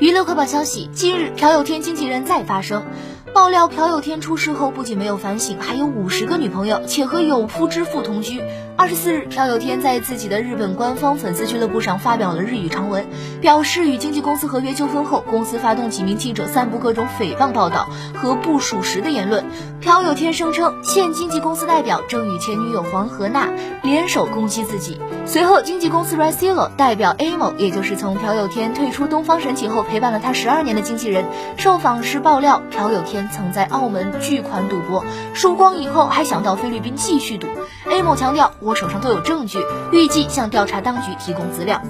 娱乐快报消息：近日，朴有天经纪人再发声，爆料朴有天出事后不仅没有反省，还有五十个女朋友，且和有夫之妇同居。二十四日，朴有天在自己的日本官方粉丝俱乐部上发表了日语长文，表示与经纪公司合约纠纷后，公司发动几名记者散布各种诽谤报道和不属实的言论。朴有天声称，现经纪公司代表正与前女友黄河娜联手攻击自己。随后，经纪公司 Racilo 代表 A 某，也就是从朴有天退出东方神起后陪伴了他十二年的经纪人，受访时爆料，朴有天曾在澳门巨款赌博，输光以后还想到菲律宾继续赌。A 某强调，我手上都有证据，预计向调查当局提供资料。